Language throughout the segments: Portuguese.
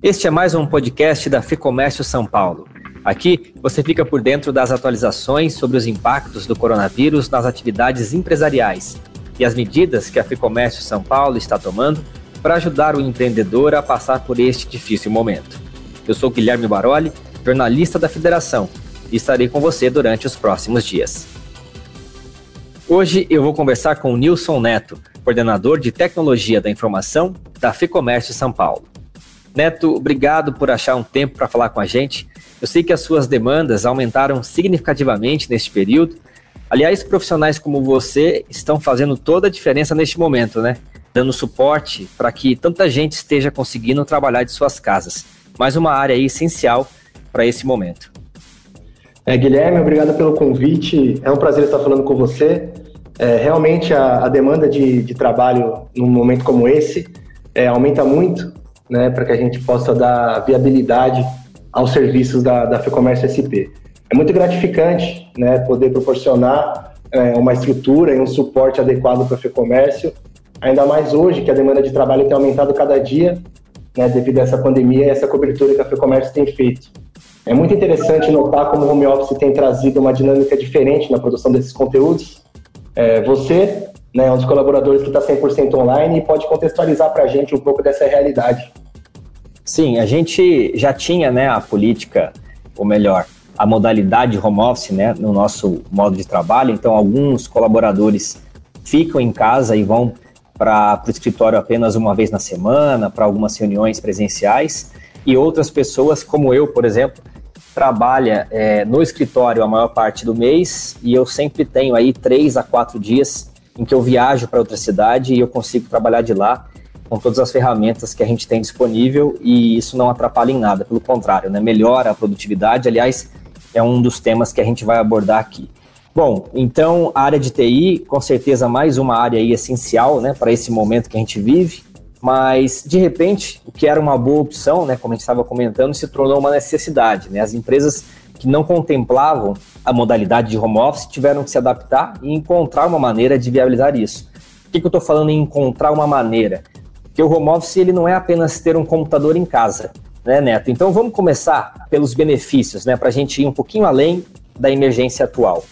Este é mais um podcast da Ficomércio São Paulo. Aqui você fica por dentro das atualizações sobre os impactos do coronavírus nas atividades empresariais e as medidas que a Ficomércio São Paulo está tomando para ajudar o empreendedor a passar por este difícil momento. Eu sou Guilherme Baroli, jornalista da Federação, e estarei com você durante os próximos dias. Hoje eu vou conversar com o Nilson Neto, coordenador de Tecnologia da Informação da Ficomércio São Paulo. Neto, obrigado por achar um tempo para falar com a gente. Eu sei que as suas demandas aumentaram significativamente neste período. Aliás, profissionais como você estão fazendo toda a diferença neste momento, né? Dando suporte para que tanta gente esteja conseguindo trabalhar de suas casas. Mais uma área essencial para esse momento. É, Guilherme, obrigado pelo convite. É um prazer estar falando com você. É, realmente a, a demanda de, de, trabalho num momento como esse é, aumenta muito, né, para que a gente possa dar viabilidade aos serviços da, da FEComércio SP. É muito gratificante né, poder proporcionar é, uma estrutura e um suporte adequado para a FEComércio, ainda mais hoje que a demanda de trabalho tem aumentado cada dia, né, devido a essa pandemia e essa cobertura que a FEComércio tem feito. É muito interessante notar como o home office tem trazido uma dinâmica diferente na produção desses conteúdos. É, você né, é um dos colaboradores que está 100% online e pode contextualizar para a gente um pouco dessa realidade. Sim, a gente já tinha né, a política, ou melhor, a modalidade home office né, no nosso modo de trabalho, então alguns colaboradores ficam em casa e vão para o escritório apenas uma vez na semana, para algumas reuniões presenciais, e outras pessoas, como eu, por exemplo, trabalha é, no escritório a maior parte do mês e eu sempre tenho aí três a quatro dias em que eu viajo para outra cidade e eu consigo trabalhar de lá com todas as ferramentas que a gente tem disponível e isso não atrapalha em nada, pelo contrário, né? melhora a produtividade. Aliás, é um dos temas que a gente vai abordar aqui. Bom, então a área de TI, com certeza mais uma área essencial né, para esse momento que a gente vive. Mas, de repente, o que era uma boa opção, né, como a gente estava comentando, se tornou uma necessidade. Né? As empresas que não contemplavam a modalidade de home office tiveram que se adaptar e encontrar uma maneira de viabilizar isso. Por que, que eu estou falando em encontrar uma maneira? Porque o home office ele não é apenas ter um computador em casa, né, Neto? Então vamos começar pelos benefícios, né, para a gente ir um pouquinho além da emergência atual.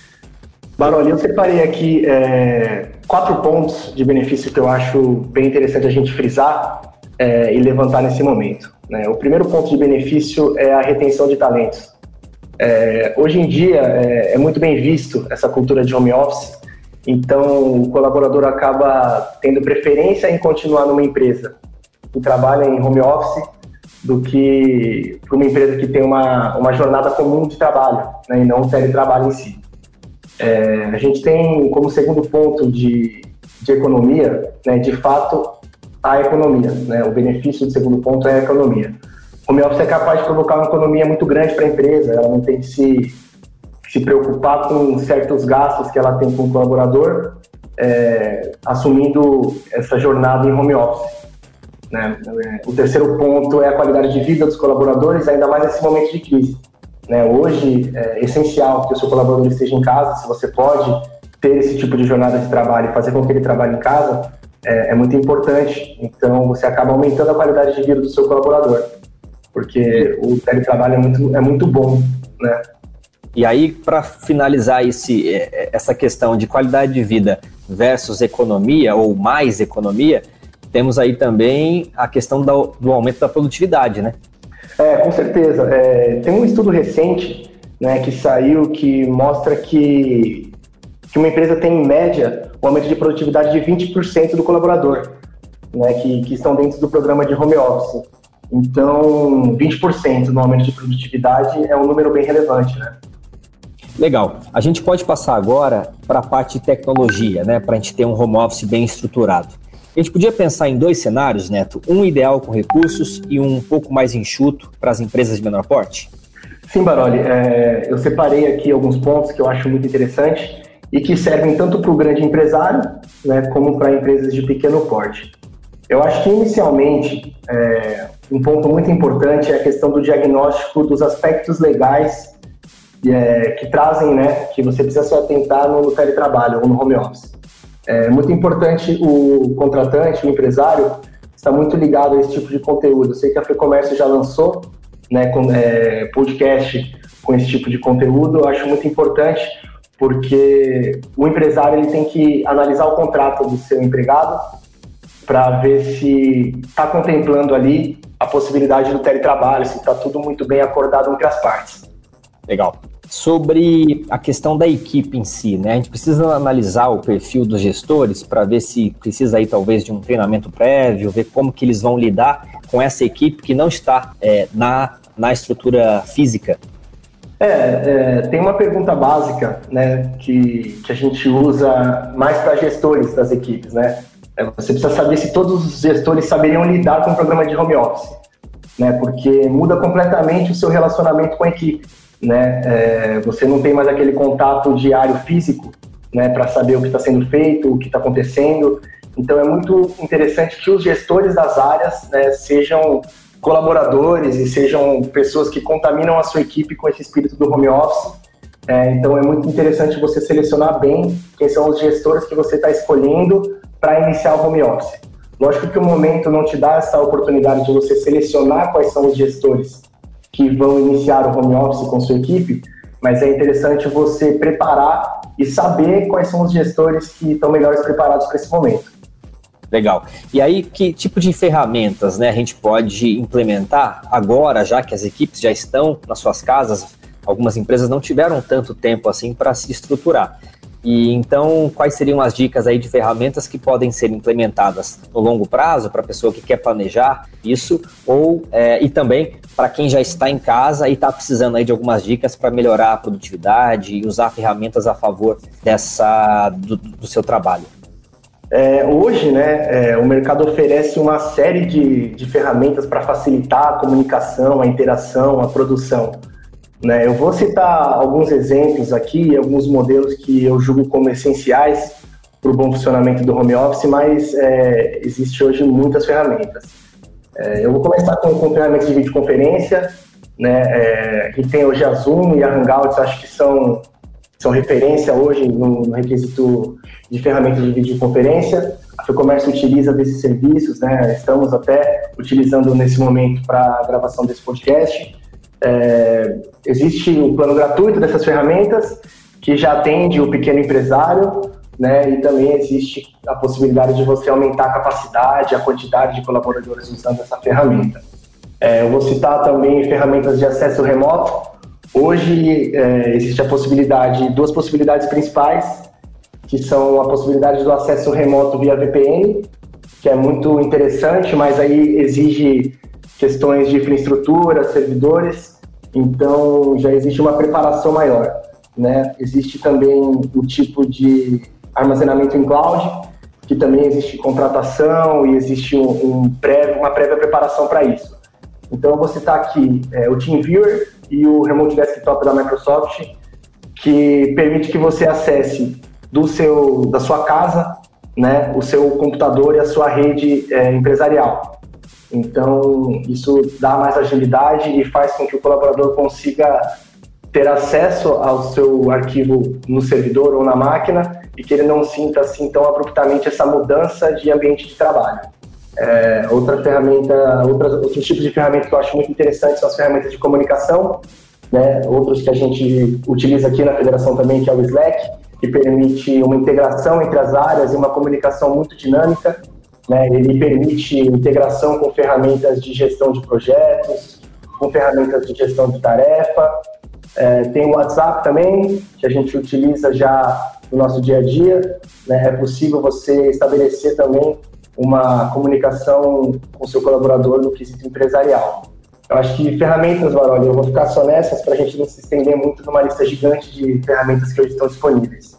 Baroli, eu separei aqui é, quatro pontos de benefício que eu acho bem interessante a gente frisar é, e levantar nesse momento. Né? O primeiro ponto de benefício é a retenção de talentos. É, hoje em dia é, é, muito bem visto essa cultura de home office, então o colaborador acaba tendo preferência em continuar numa empresa que trabalha em home office do que para uma empresa que tem uma, uma jornada comum de trabalho né, e não um teletrabalho em si. É, a gente tem como segundo ponto de, de economia, né, de fato, a economia. Né? O benefício do segundo ponto é a economia. Home office é capaz de provocar uma economia muito grande para a empresa, ela não tem que se, se preocupar com certos gastos que ela tem com o colaborador, é, assumindo essa jornada em home office. Né? O terceiro ponto é a qualidade de vida dos colaboradores, ainda mais nesse momento de crise. Né? Hoje é essencial que o seu colaborador esteja em casa, se você pode ter esse tipo de jornada de trabalho e fazer com que ele trabalhe em casa, é, é muito importante. Então, você acaba aumentando a qualidade de vida do seu colaborador, porque o teletrabalho é muito, é muito bom, né? E aí, para finalizar esse, é, é, essa questão de qualidade de vida versus economia, ou mais economia, temos aí também a questão do, do aumento da produtividade, né? É, com certeza. É, tem um estudo recente né, que saiu que mostra que, que uma empresa tem, em média, um aumento de produtividade de 20% do colaborador, né, que, que estão dentro do programa de home office. Então, 20% no aumento de produtividade é um número bem relevante, né? Legal. A gente pode passar agora para a parte de tecnologia, né? Para a gente ter um home office bem estruturado. A gente podia pensar em dois cenários, Neto, um ideal com recursos e um pouco mais enxuto para as empresas de menor porte? Sim, Baroli, é, eu separei aqui alguns pontos que eu acho muito interessantes e que servem tanto para o grande empresário né, como para empresas de pequeno porte. Eu acho que, inicialmente, é, um ponto muito importante é a questão do diagnóstico dos aspectos legais é, que trazem, né, que você precisa se atentar no, teletrabalho ou no home office. É muito importante o contratante, o empresário, está muito ligado a esse tipo de conteúdo. Eu sei que a Fecomércio já lançou né, com, é, podcast com esse tipo de conteúdo, eu acho muito importante, porque o empresário ele tem que analisar o contrato do seu empregado para ver se está contemplando ali a possibilidade do teletrabalho, se está tudo muito bem acordado entre as partes. Legal. Sobre a questão da equipe em si, né? A gente precisa analisar o perfil dos gestores para ver se precisa aí talvez de um treinamento prévio, ver como que eles vão lidar com essa equipe que não está é, na, na estrutura física é, é, tem uma pergunta básica, né, que, que a gente usa mais para gestores das equipes, né? É, você precisa saber se todos os gestores saberiam lidar com o programa de home office, né? Porque muda completamente o seu relacionamento com a equipe, né? É, você não tem mais aquele contato diário físico, né, para saber o que está sendo feito, o que está acontecendo. Então é muito interessante que os gestores das áreas né, sejam colaboradores e sejam pessoas que contaminam a sua equipe com esse espírito do home office. É, então é muito interessante você selecionar bem quem são os gestores que você está escolhendo para iniciar o home office. Lógico que o momento não te dá essa oportunidade de você selecionar quais são os gestores que vão iniciar o home office com sua equipe, mas é interessante você preparar e saber quais são os gestores que estão melhores preparados para esse momento. Legal. E aí, que tipo de ferramentas né, a gente pode implementar agora, já que as equipes já estão nas suas casas? Algumas empresas não tiveram tanto tempo assim para se estruturar. E então, quais seriam as dicas aí de ferramentas que podem ser implementadas no longo prazo para a pessoa que quer planejar isso, ou é, e também para quem já está em casa e está precisando aí de algumas dicas para melhorar a produtividade e usar ferramentas a favor dessa do, do seu trabalho? É, hoje, né, é, o mercado oferece uma série de, de ferramentas para facilitar a comunicação, a interação, a produção. Né? Eu vou citar alguns exemplos aqui, alguns modelos que eu julgo como essenciais para o bom funcionamento do home office, mas é, existe hoje muitas ferramentas. É, eu vou começar com, com ferramentas de videoconferência, né, é, que tem hoje a Zoom e a Hangouts, acho que são são referência hoje no, no requisito de ferramentas de videoconferência. A FEComércio utiliza desses serviços, né? estamos até utilizando nesse momento para a gravação desse podcast. É, existe o plano gratuito dessas ferramentas, que já atende o pequeno empresário, né? e também existe a possibilidade de você aumentar a capacidade, a quantidade de colaboradores usando essa ferramenta. É, eu vou citar também ferramentas de acesso remoto, Hoje é, existe a possibilidade, duas possibilidades principais, que são a possibilidade do acesso remoto via VPN, que é muito interessante, mas aí exige questões de infraestrutura, servidores, então já existe uma preparação maior. Né? Existe também o tipo de armazenamento em cloud, que também existe contratação e existe um, um uma prévia preparação para isso. Então eu vou citar aqui é, o TeamViewer, e o Remote Desktop da Microsoft, que permite que você acesse do seu, da sua casa né, o seu computador e a sua rede é, empresarial. Então, isso dá mais agilidade e faz com que o colaborador consiga ter acesso ao seu arquivo no servidor ou na máquina e que ele não sinta assim tão abruptamente essa mudança de ambiente de trabalho. É, outra ferramenta, outras, outros tipos de ferramentas que eu acho muito interessantes são as ferramentas de comunicação, né? outros que a gente utiliza aqui na federação também, que é o Slack, que permite uma integração entre as áreas e uma comunicação muito dinâmica. Né? Ele permite integração com ferramentas de gestão de projetos, com ferramentas de gestão de tarefa. É, tem o WhatsApp também, que a gente utiliza já no nosso dia a dia. Né? É possível você estabelecer também uma comunicação com seu colaborador no quesito empresarial. Eu acho que ferramentas, Maroli, eu vou ficar só nessas para a gente não se estender muito numa lista gigante de ferramentas que hoje estão disponíveis.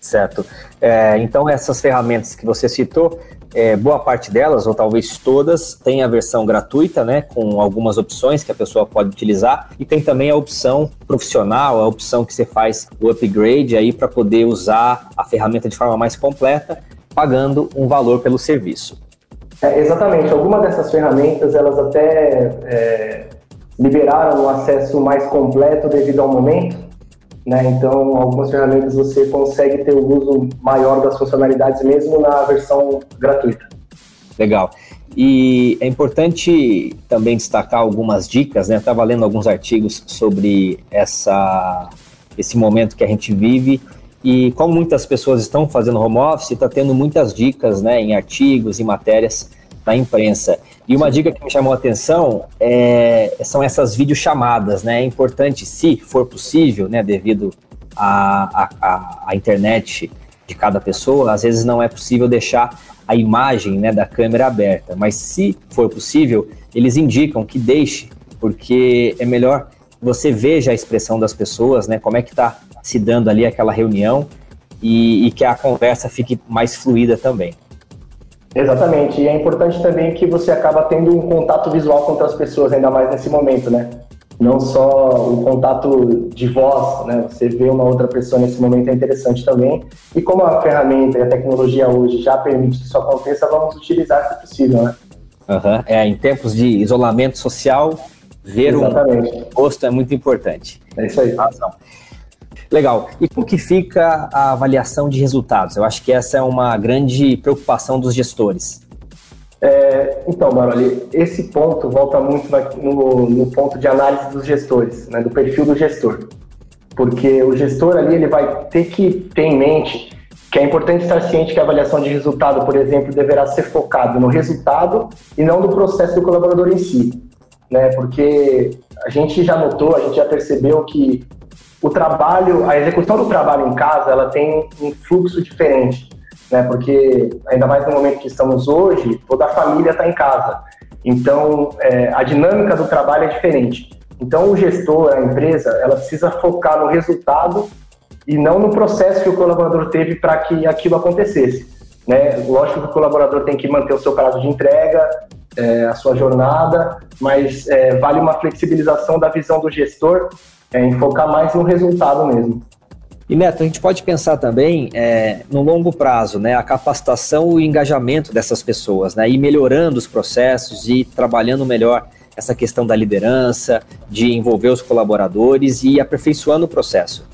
Certo. É, então, essas ferramentas que você citou, é, boa parte delas, ou talvez todas, tem a versão gratuita, né, com algumas opções que a pessoa pode utilizar, e tem também a opção profissional, a opção que você faz o upgrade aí para poder usar a ferramenta de forma mais completa pagando um valor pelo serviço. É, exatamente. Algumas dessas ferramentas, elas até é, liberaram um acesso mais completo devido ao momento. Né? Então, algumas ferramentas você consegue ter o uso maior das funcionalidades mesmo na versão gratuita. Legal. E é importante também destacar algumas dicas, né? Estava lendo alguns artigos sobre essa, esse momento que a gente vive e como muitas pessoas estão fazendo home office, está tendo muitas dicas né, em artigos e matérias na imprensa. E uma dica que me chamou a atenção é, são essas videochamadas, né? É importante, se for possível, né, devido à a, a, a, internet de cada pessoa, às vezes não é possível deixar a imagem né, da câmera aberta, mas se for possível, eles indicam que deixe, porque é melhor você veja a expressão das pessoas, né, como é que está se dando ali aquela reunião e, e que a conversa fique mais fluida também. Exatamente, e é importante também que você acaba tendo um contato visual com outras pessoas, ainda mais nesse momento, né? Não só o contato de voz, né? Você vê uma outra pessoa nesse momento é interessante também. E como a ferramenta e a tecnologia hoje já permite que isso aconteça, vamos utilizar se possível, né? Uhum. É, em tempos de isolamento social, ver Exatamente. um rosto é muito importante. É isso aí. Razão. Legal. E como que fica a avaliação de resultados? Eu acho que essa é uma grande preocupação dos gestores. É, então, Maroli, esse ponto volta muito no, no, ponto de análise dos gestores, né, do perfil do gestor. Porque o gestor ali ele vai ter que ter em mente que é importante estar ciente que a avaliação de resultado, por exemplo, deverá ser focado no resultado e não no processo do colaborador em si. Né? Porque a gente já notou, a gente já percebeu que o trabalho, a execução do trabalho em casa, ela tem um fluxo diferente, né? Porque ainda mais no momento que estamos hoje, toda a família está em casa. Então, é, a dinâmica do trabalho é diferente. Então, o gestor, a empresa, ela precisa focar no resultado e não no processo que o colaborador teve para que aquilo acontecesse. Né? Lógico que o colaborador tem que manter o seu prazo de entrega, é, a sua jornada, mas é, vale uma flexibilização da visão do gestor é, em focar mais no resultado mesmo. E Neto, a gente pode pensar também é, no longo prazo, né, a capacitação e o engajamento dessas pessoas, né, e melhorando os processos e trabalhando melhor essa questão da liderança, de envolver os colaboradores e aperfeiçoando o processo.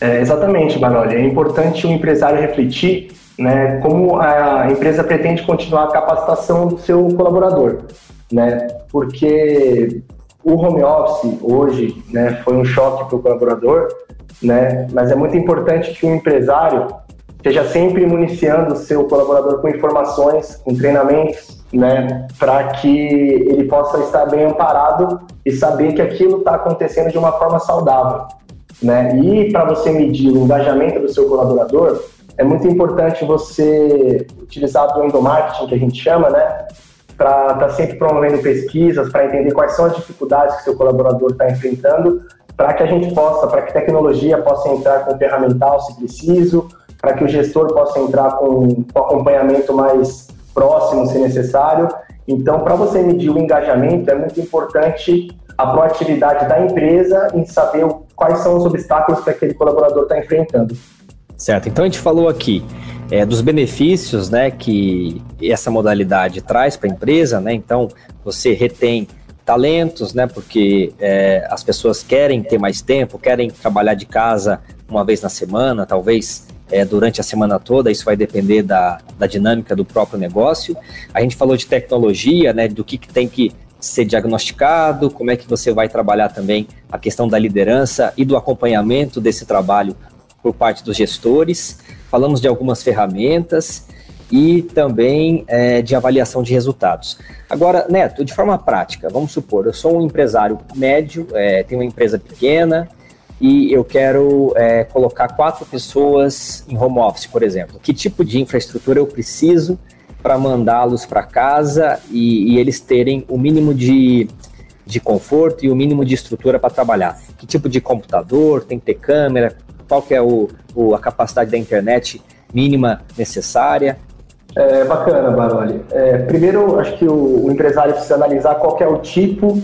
É, exatamente, Manoli. É importante o empresário refletir né, como a empresa pretende continuar a capacitação do seu colaborador, né, porque o home office hoje né, foi um choque para o colaborador, né, mas é muito importante que o empresário esteja sempre municiando o seu colaborador com informações, com treinamentos, né, para que ele possa estar bem amparado e saber que aquilo está acontecendo de uma forma saudável. Né? E para você medir o engajamento do seu colaborador, é muito importante você utilizar o endomarketing, que a gente chama, né? Para estar tá sempre promovendo pesquisas, para entender quais são as dificuldades que seu colaborador está enfrentando, para que a gente possa, para que tecnologia possa entrar com ferramental, se preciso, para que o gestor possa entrar com, com acompanhamento mais próximo, se necessário. Então, para você medir o engajamento, é muito importante a proatividade da empresa em saber quais são os obstáculos que aquele colaborador está enfrentando. Certo. Então, a gente falou aqui é, dos benefícios né, que essa modalidade traz para a empresa, né? Então, você retém talentos, né? Porque é, as pessoas querem ter mais tempo, querem trabalhar de casa uma vez na semana, talvez é, durante a semana toda, isso vai depender da, da dinâmica do próprio negócio. A gente falou de tecnologia, né? Do que, que tem que ser diagnosticado, como é que você vai trabalhar também a questão da liderança e do acompanhamento desse trabalho por parte dos gestores falamos de algumas ferramentas e também é, de avaliação de resultados. Agora, Neto, de forma prática, vamos supor, eu sou um empresário médio, é, tenho uma empresa pequena e eu quero é, colocar quatro pessoas em home office, por exemplo. Que tipo de infraestrutura eu preciso para mandá-los para casa e, e, eles terem o mínimo de, de conforto e o mínimo de estrutura para trabalhar? Que tipo de computador, tem que ter câmera, qual que é o, o, a capacidade da internet mínima necessária? É bacana, Baroli. É, primeiro, acho que o, o, empresário precisa analisar qual é o tipo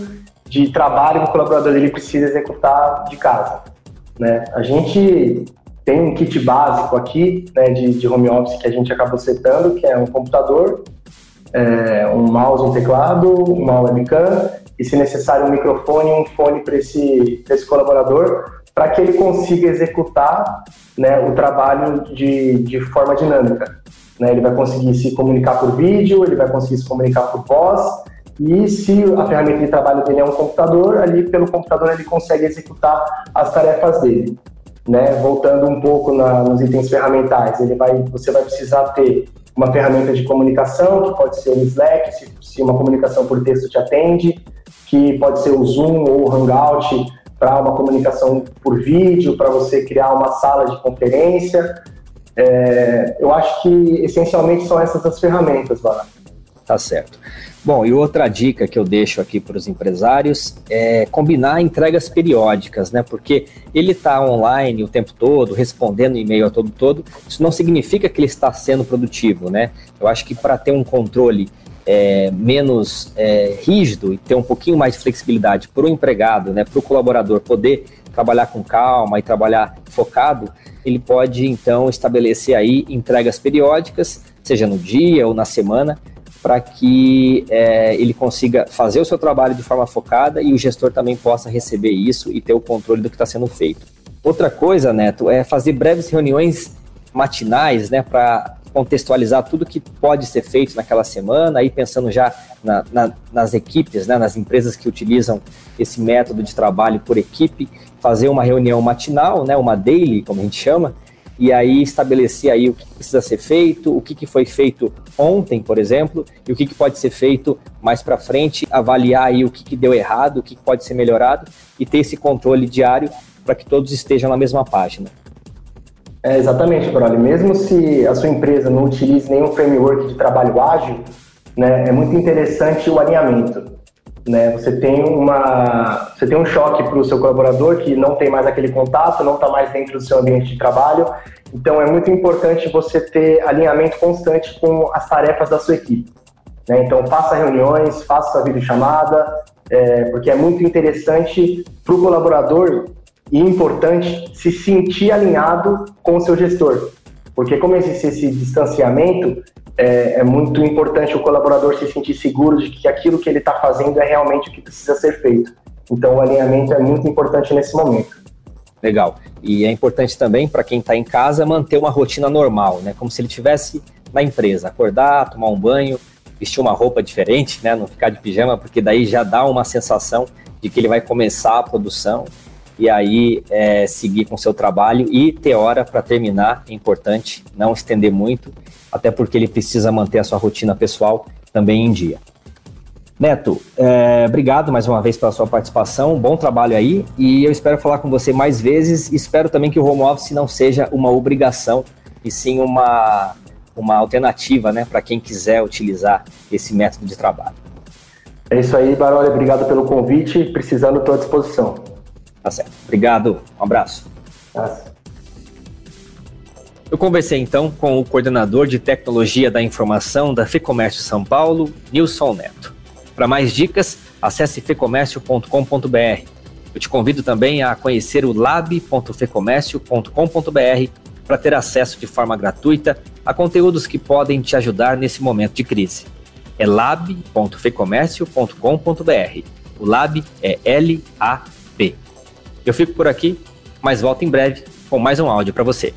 de trabalho que o colaborador dele precisa executar de casa. Né? A gente tem um kit básico aqui né, de, de home office que a gente acabou setando, que é um computador, é, um mouse, um teclado, uma webcam e, se necessário, um microfone um fone para esse, esse colaborador para que ele consiga executar né, o trabalho de, de forma dinâmica. Né? Ele vai conseguir se comunicar por vídeo, ele vai conseguir se comunicar por voz, e se a ferramenta de trabalho dele é um computador, ali pelo computador ele consegue executar as tarefas dele. Né? Voltando um pouco na, nos itens ferramentais, ele vai, você vai precisar ter uma ferramenta de comunicação, que pode ser o Slack, se, se uma comunicação por texto te atende, que pode ser o Zoom ou o Hangout para uma comunicação por vídeo, para você criar uma sala de conferência. É, eu acho que essencialmente são essas as ferramentas, Vara. Tá certo. Bom, e outra dica que eu deixo aqui para os empresários é combinar entregas periódicas, né? Porque ele está online o tempo todo, respondendo e-mail a todo todo. Isso não significa que ele está sendo produtivo, né? Eu acho que para ter um controle é, menos é, rígido e ter um pouquinho mais de flexibilidade para o empregado, né, para o colaborador poder trabalhar com calma e trabalhar focado, ele pode então estabelecer aí entregas periódicas, seja no dia ou na semana, para que é, ele consiga fazer o seu trabalho de forma focada e o gestor também possa receber isso e ter o controle do que está sendo feito. Outra coisa, Neto, é fazer breves reuniões matinais, né, para contextualizar tudo que pode ser feito naquela semana, aí pensando já na, na, nas equipes, né, nas empresas que utilizam esse método de trabalho por equipe, fazer uma reunião matinal, né, uma daily, como a gente chama, e aí estabelecer aí o que precisa ser feito, o que, que foi feito ontem, por exemplo, e o que, que pode ser feito mais para frente, avaliar aí o que, que deu errado, o que, que pode ser melhorado e ter esse controle diário para que todos estejam na mesma página. É, exatamente, Broli. Mesmo se a sua empresa não utilize nenhum framework de trabalho ágil, né, é muito interessante o alinhamento. Né? Você tem uma, você tem um choque para o seu colaborador que não tem mais aquele contato, não está mais dentro do seu ambiente de trabalho. Então é muito importante você ter alinhamento constante com as tarefas da sua equipe. Né? Então faça reuniões, faça videochamada, é, porque é muito interessante para o colaborador e importante se sentir alinhado com o seu gestor. Porque como existe esse distanciamento, é, é, muito importante o colaborador se sentir seguro de que aquilo que ele está fazendo é realmente o que precisa ser feito. Então, o alinhamento é muito importante nesse momento. Legal. E é importante também para quem está em casa manter uma rotina normal, né? Como se ele estivesse na empresa, acordar, tomar um banho, vestir uma roupa diferente, né? Não ficar de pijama, porque daí já dá uma sensação de que ele vai começar a produção e aí é, seguir com seu trabalho e ter hora para terminar, é importante, não estender muito, até porque ele precisa manter a sua rotina pessoal também em dia. Neto, é, obrigado mais uma vez pela sua participação, bom trabalho aí e eu espero falar com você mais vezes. Espero também que o home office não seja uma obrigação e sim uma, uma alternativa né, para quem quiser utilizar esse método de trabalho. É isso aí, Baroli, obrigado pelo convite. Precisando, estou à disposição. Tá certo. Obrigado. Um abraço. Eu conversei então com o coordenador de tecnologia da informação da FEComércio São Paulo, Nilson Neto. Para mais dicas, acesse fecomércio.com.br. Eu te convido também a conhecer o lab.fecomércio.com.br para ter acesso de forma gratuita a conteúdos que podem te ajudar nesse momento de crise. É lab.fecomércio.com.br. O lab é L-A-B. Eu fico por aqui, mas volto em breve com mais um áudio para você.